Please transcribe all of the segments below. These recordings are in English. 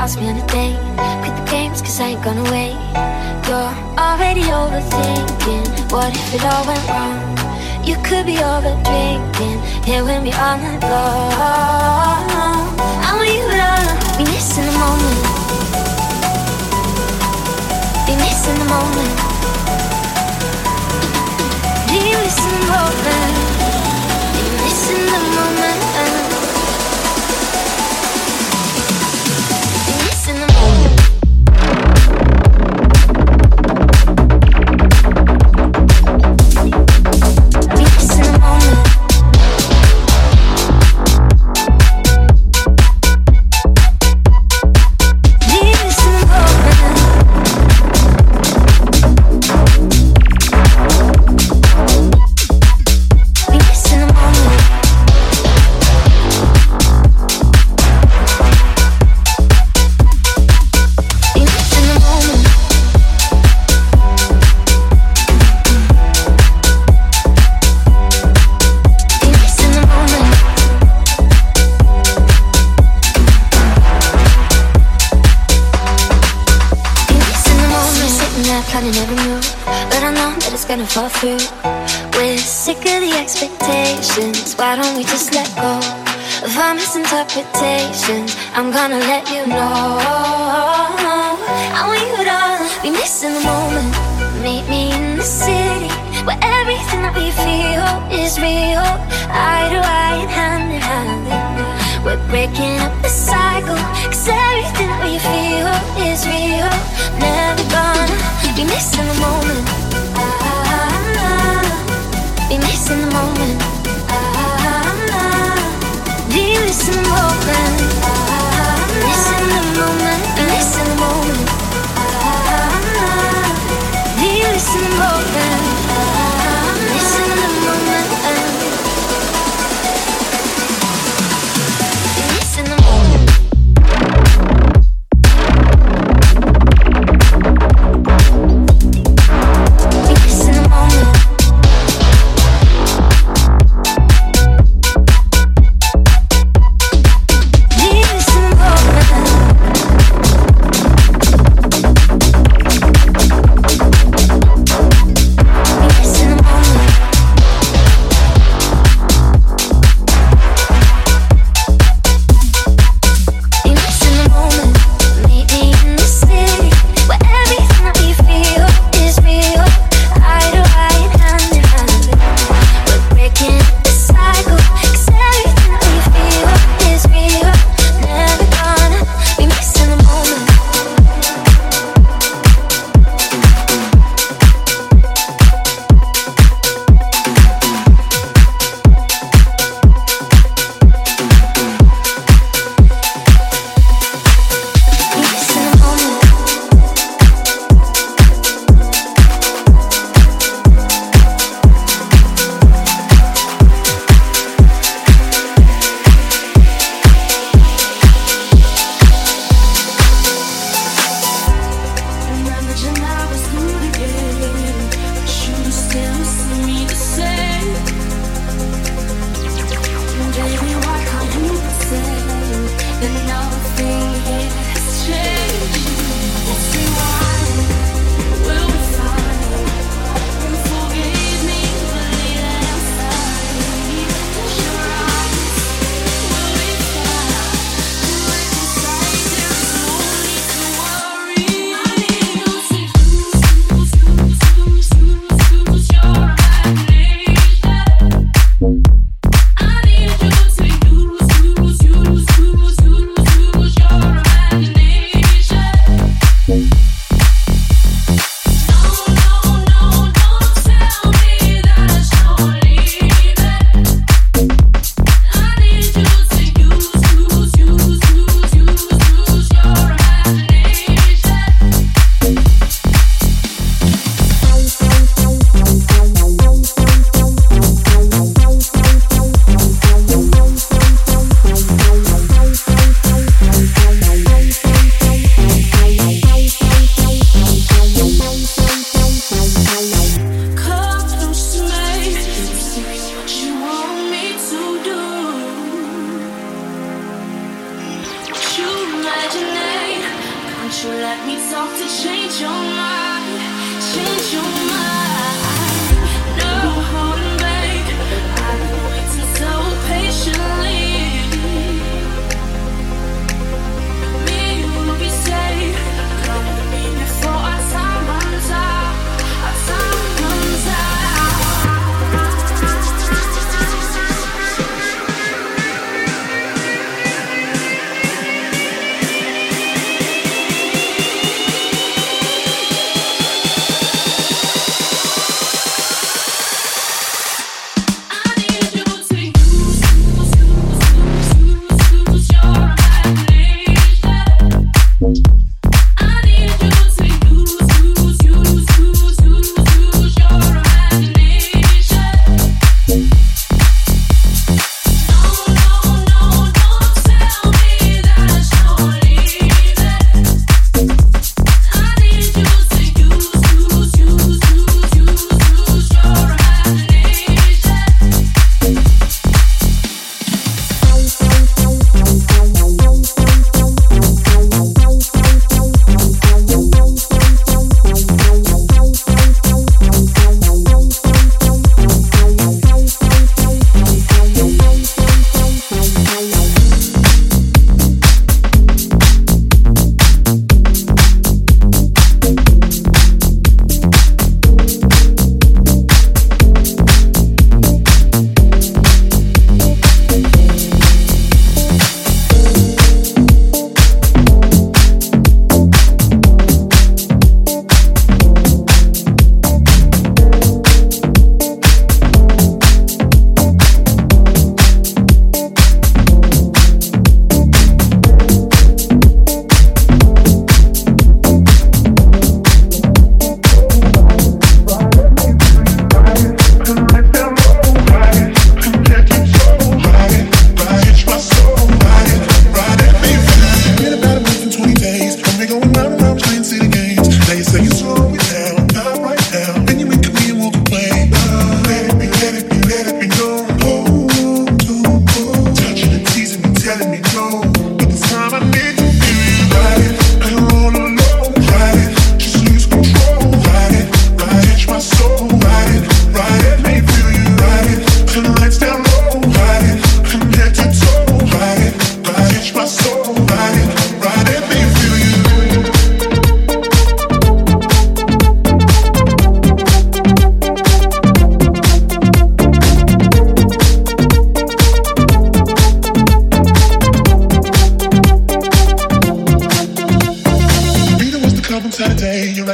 ask me on a date Quit the games cause I ain't gonna wait. You're already overthinking. What if it all went wrong? You could be over drinking Here with me on the floor I want you to Be missing the moment. Be missing the moment. Be missing the moment. Be missing the moment. planning every move, but I know that it's gonna fall through. We're sick of the expectations. Why don't we just let go of our misinterpretations? I'm gonna let you know. I want you to be missing the moment. Meet me in the city where everything that we feel is real. Eye to eye and hand in hand. We're breaking up the cycle. Cause everything we feel is real. Never gonna be missing the moment. Be missing the moment. Be missing the moment. Missing the moment. Be missing the moment. Be missing the moment.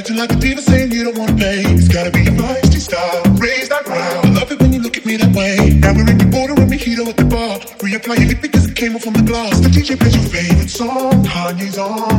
Acting like a diva saying you don't wanna pay. It's gotta be a feisty style, raise that brow. I love it when you look at me that way. Now we're in the border and mojito at the bar. Reapply your lip because it came off on the glass. The DJ plays your favorite song, Kanye's on.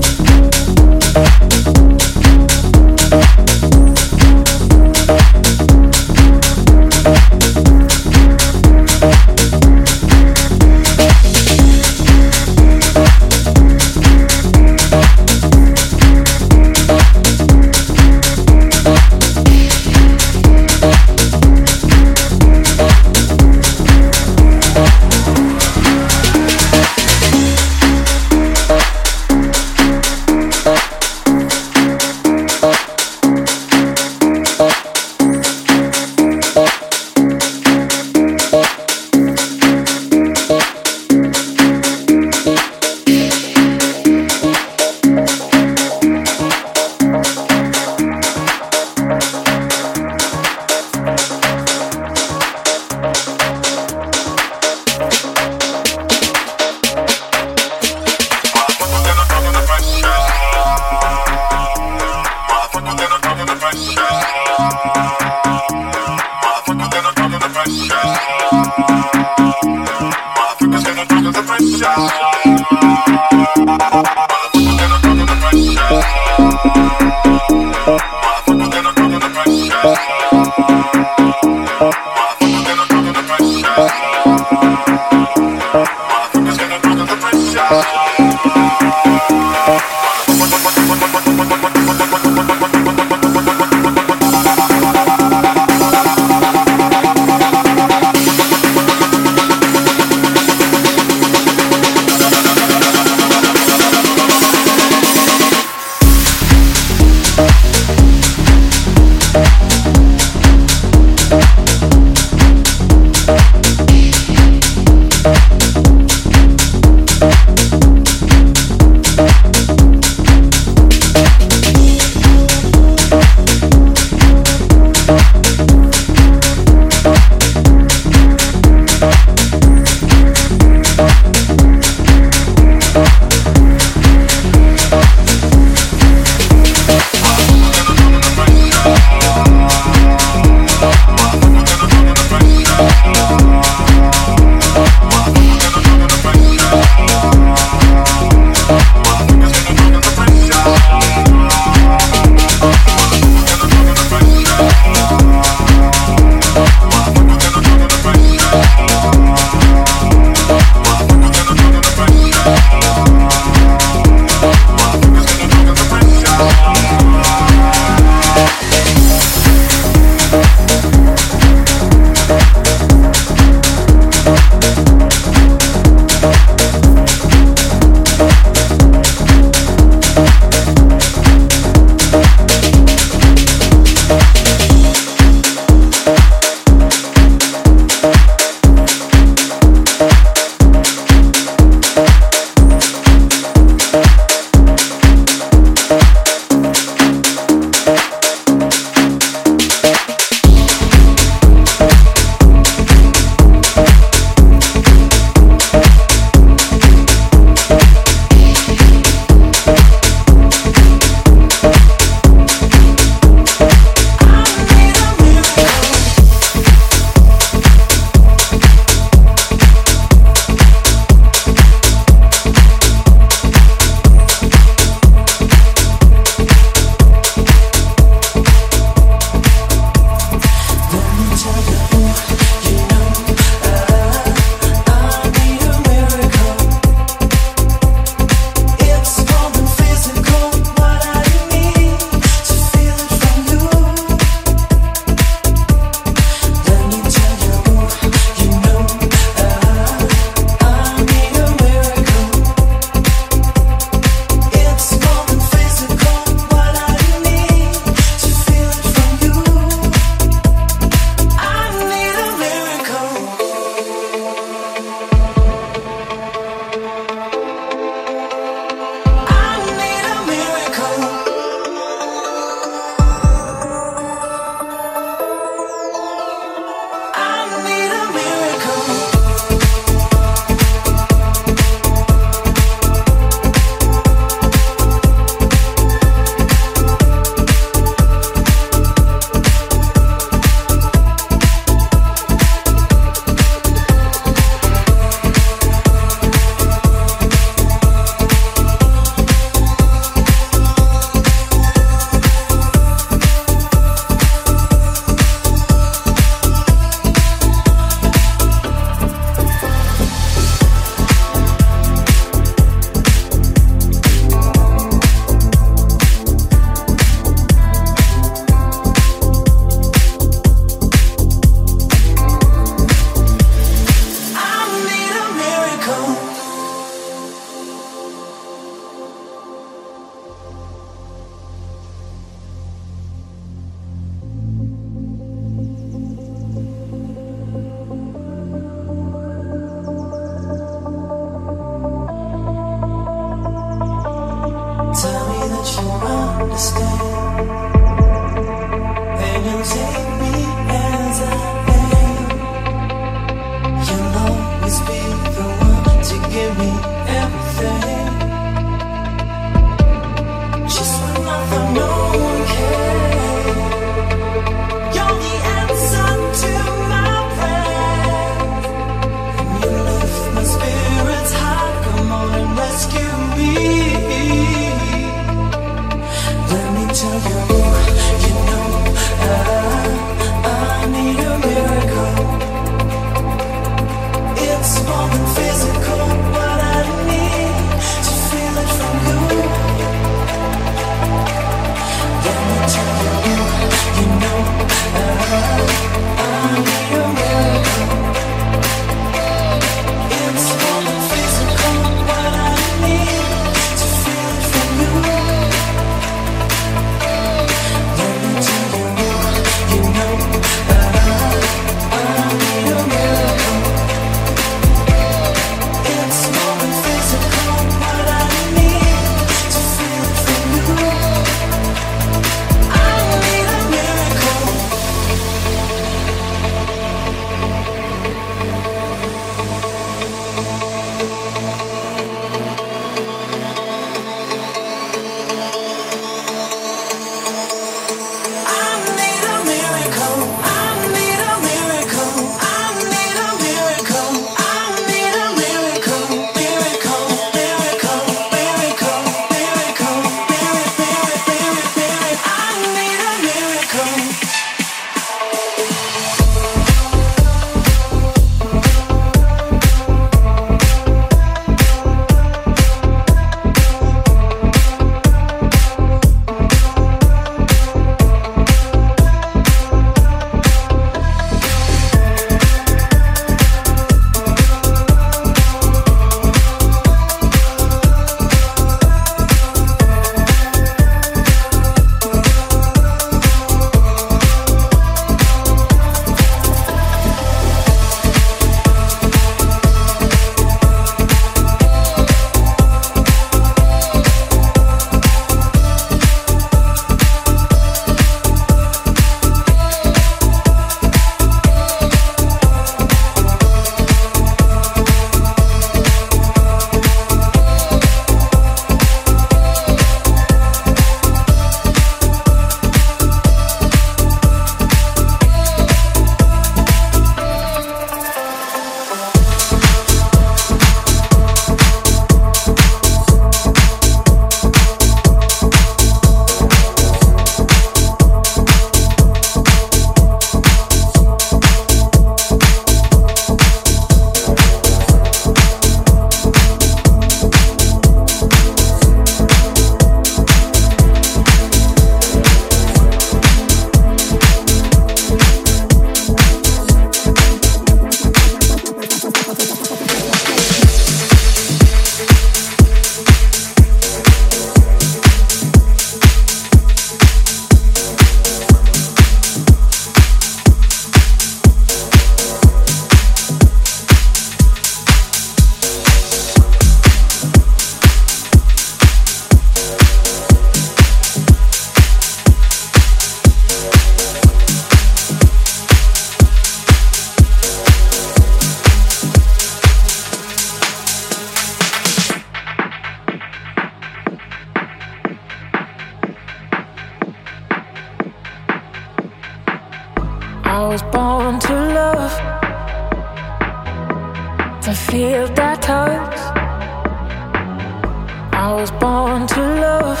I was born to love.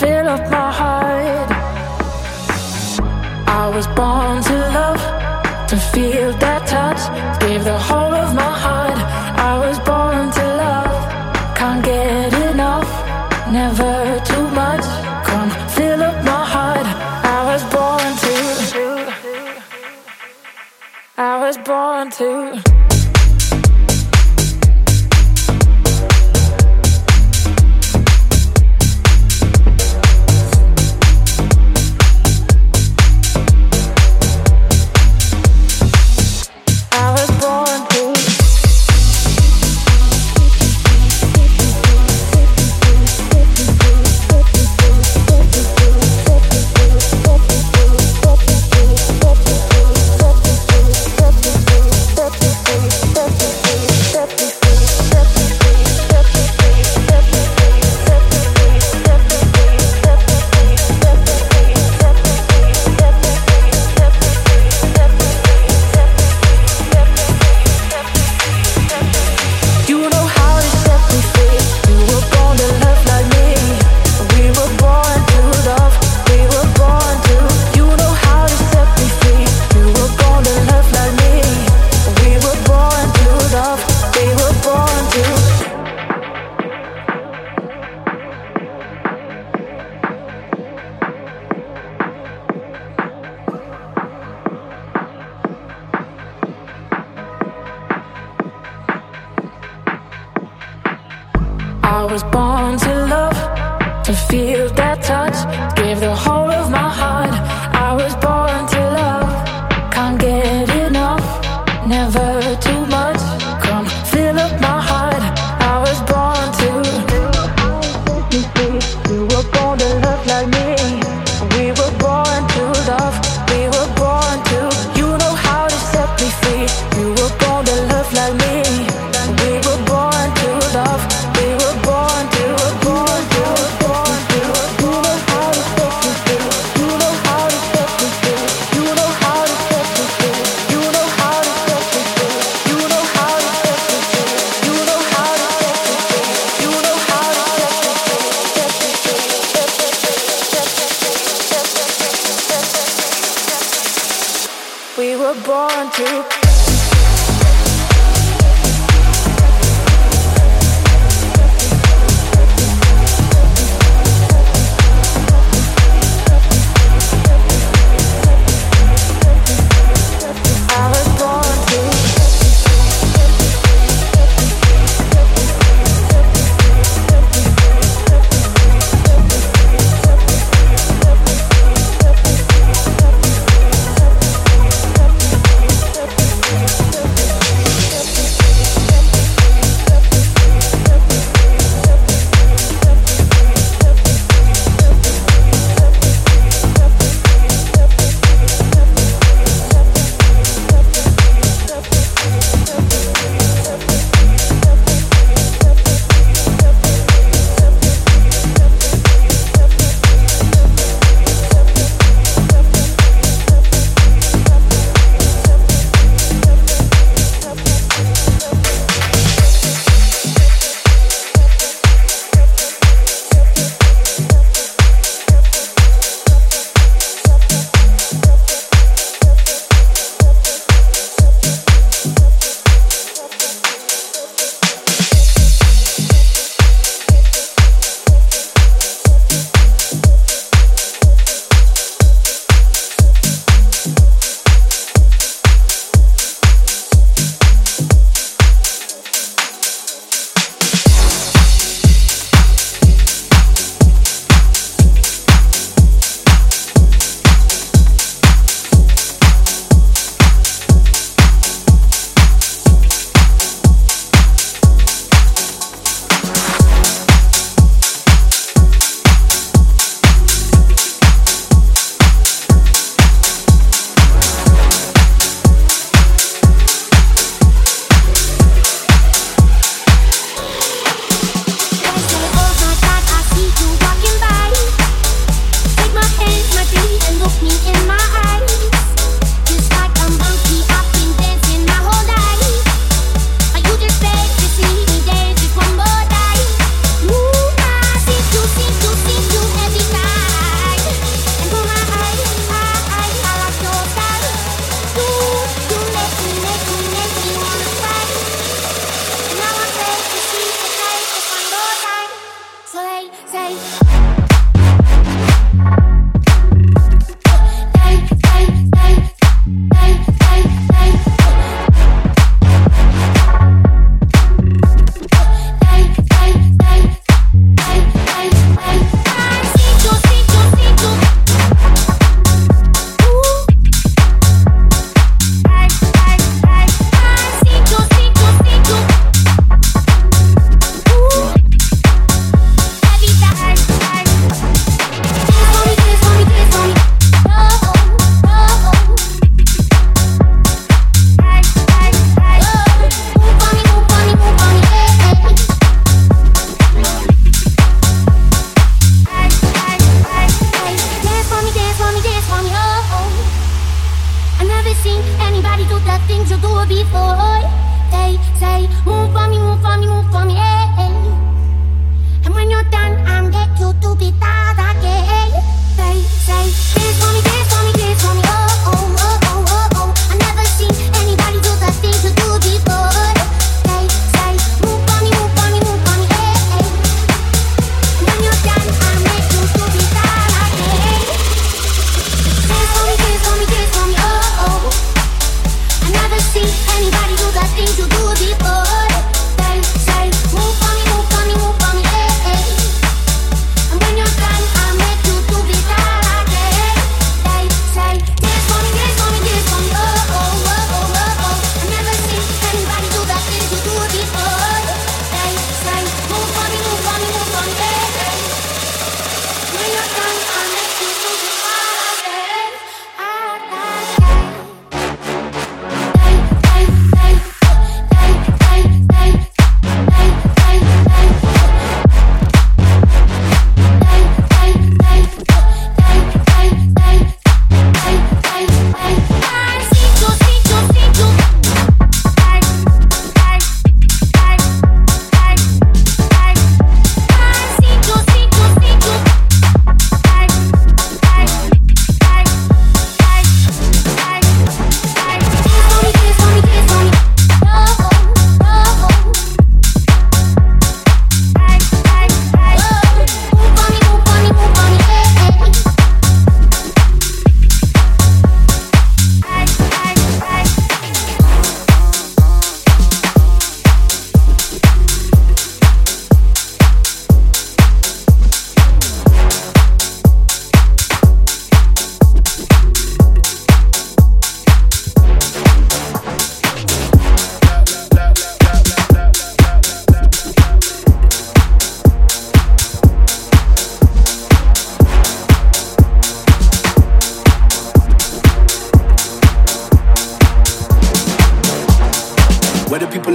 Fill up my heart. I was born to love, to feel that touch. Give the whole of my was born to love, to feel that.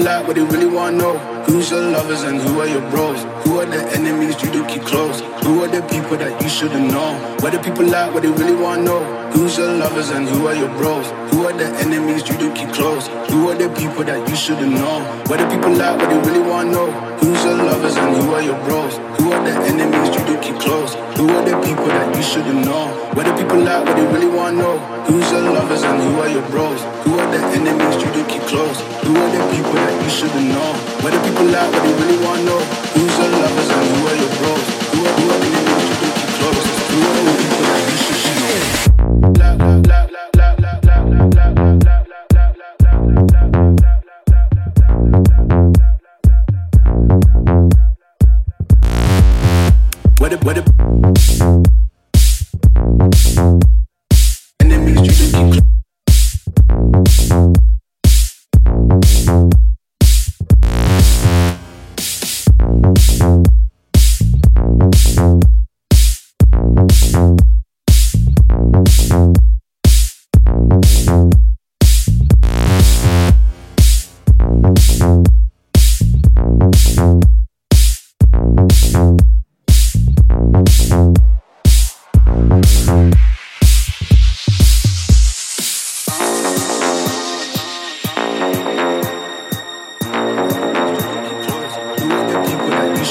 lot, but they really wanna know. Who's your lovers and who are your bros? Who are the enemies you do keep close? Who are the people that you shouldn't know? What do people like, what they really wanna know? Who's your lovers and who are your bros? Who are the enemies you do keep close? Who are the people that you shouldn't know? What do people like, what they really wanna know? Who's your lovers and who are your bros? Who are the enemies you do keep close? Who are the people that you shouldn't know? People what they really wanna know? Who's your lovers and who are your bros? Who are the enemies you do keep close? Who are the people that you shouldn't know? What do people who's your lovers and. Who are, you're the people that you should know? La, la, la.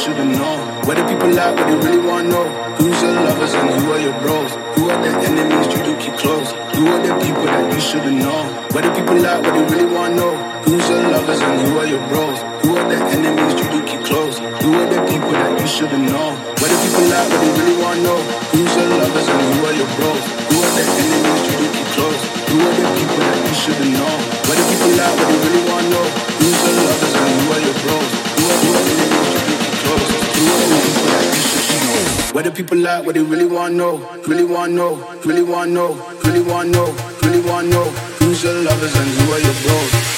should've known. Where the people at, what they really wanna know. Who's your lovers and who are your bros? Who are the enemies you do keep close? Who are the people that you should've known? Where the people at, what they really wanna know. Who's your lovers and who are your bros? Who are the enemies you do keep close? Who are the people that you should've known? Where the people at, what they really wanna know. Who's your lovers and who are your bros? Who are the enemies you do keep close? Who are the people that you should've known? Where the people at, what they really wanna know. Who's your lovers and who are your bros? Who are the enemies you do keep close? Whether people like what they really want know, really want know, really want know, really want know, really want know, who's your lovers and who are your bros.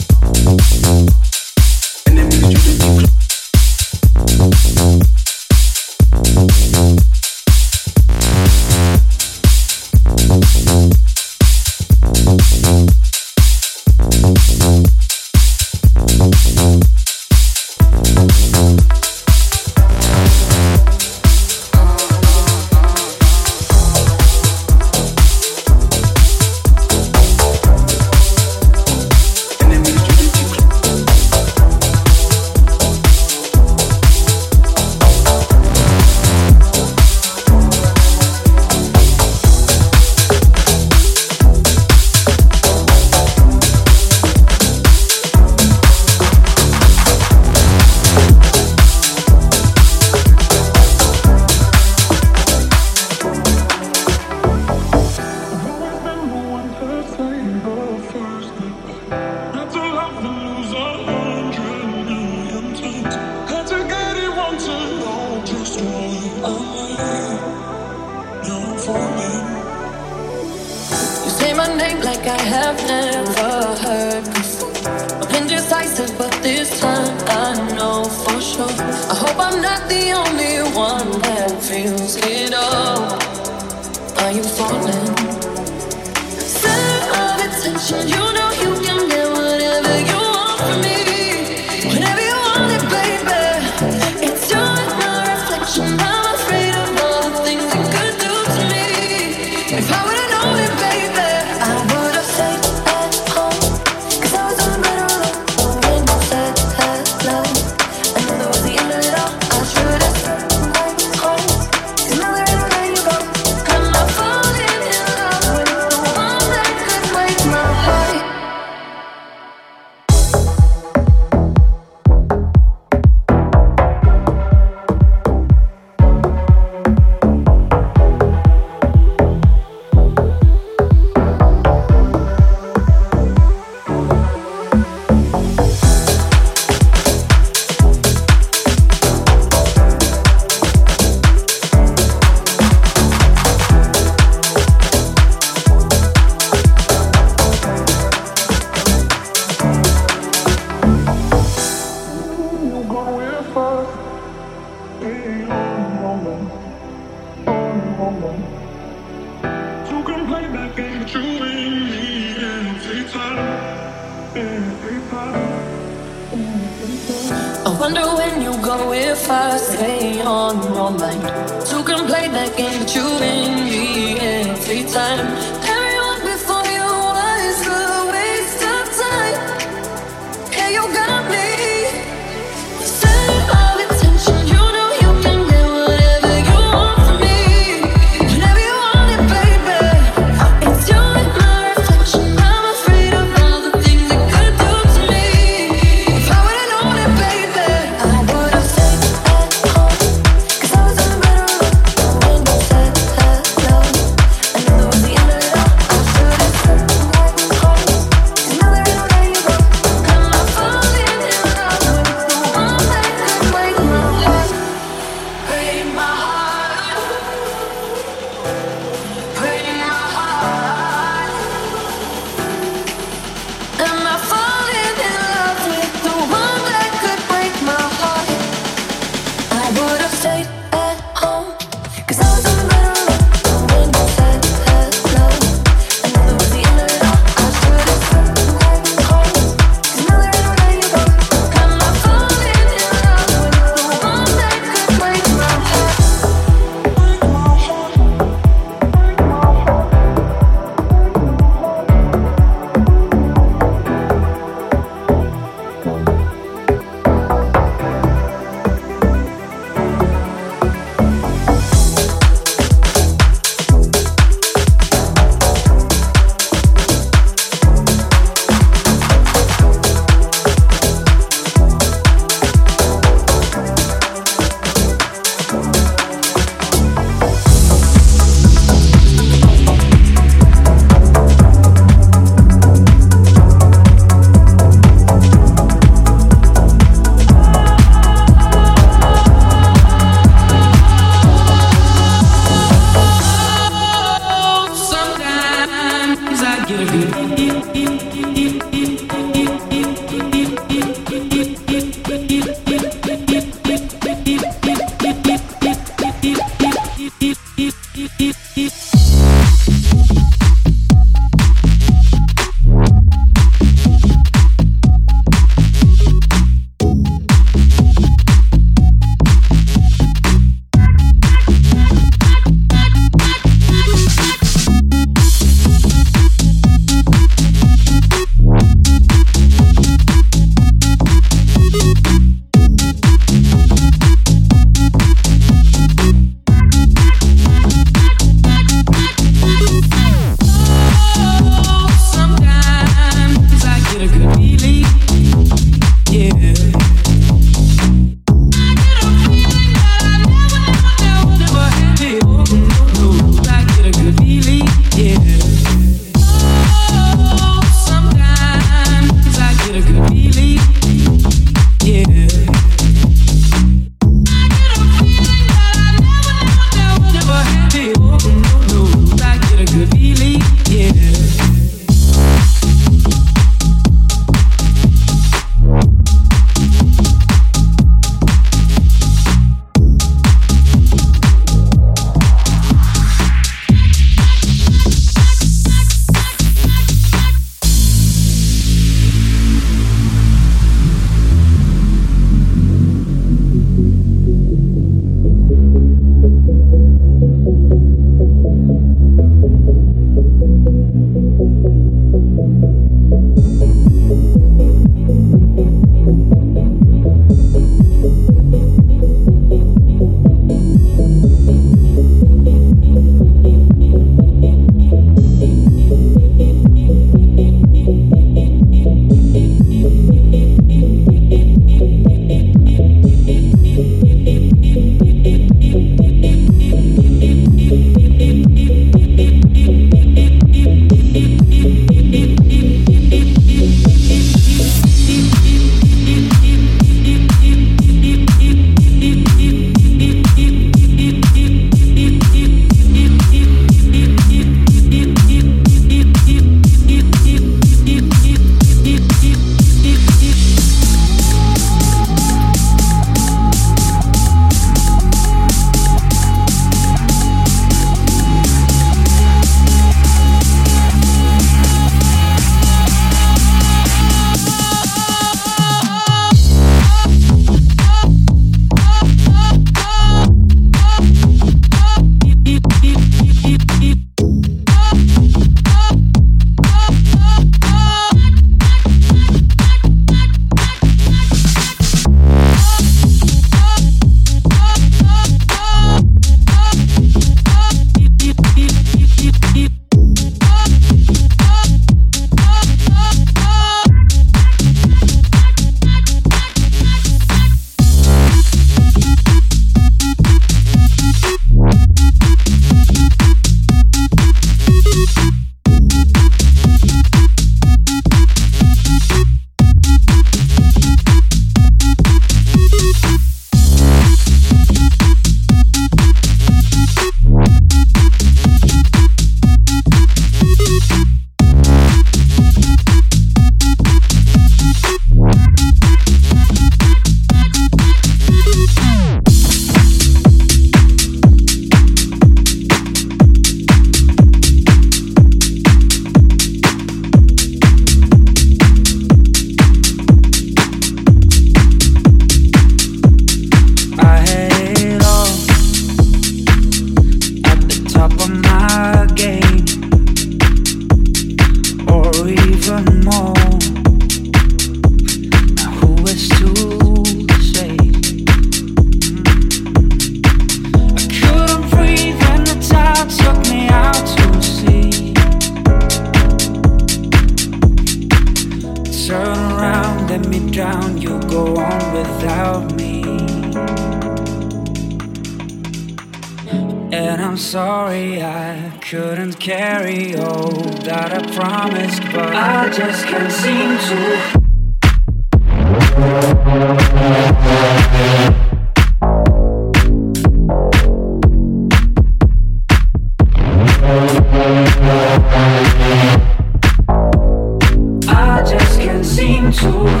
Carry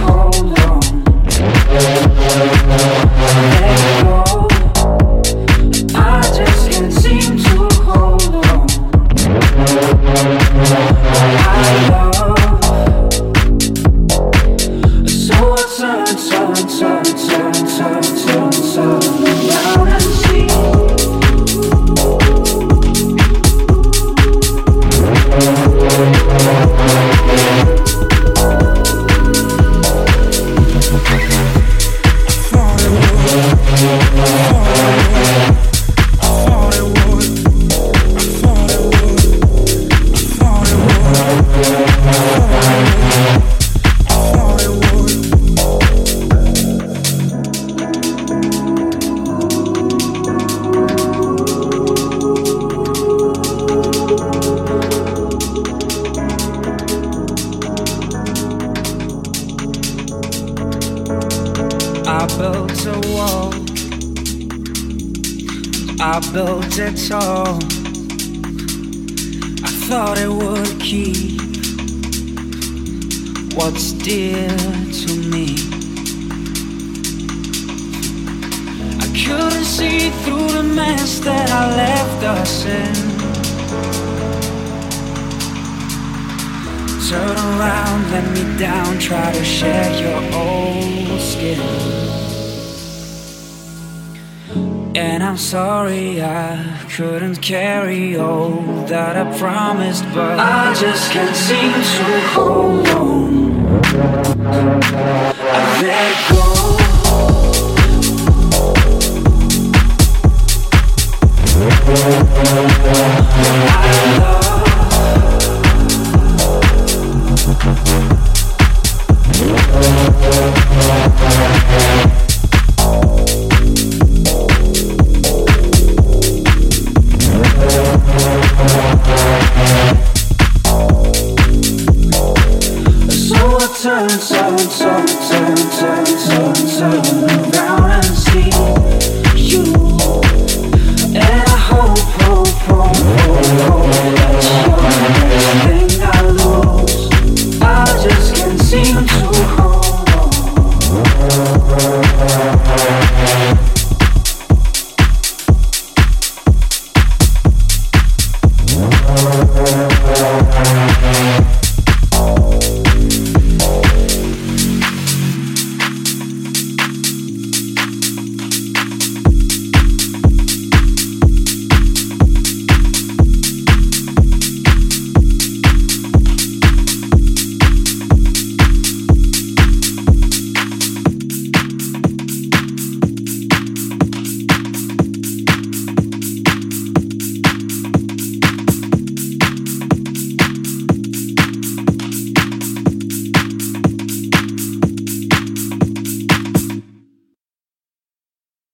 that I promised, but I just can't seem to hold on. I let go. I love